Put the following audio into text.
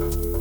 Bye.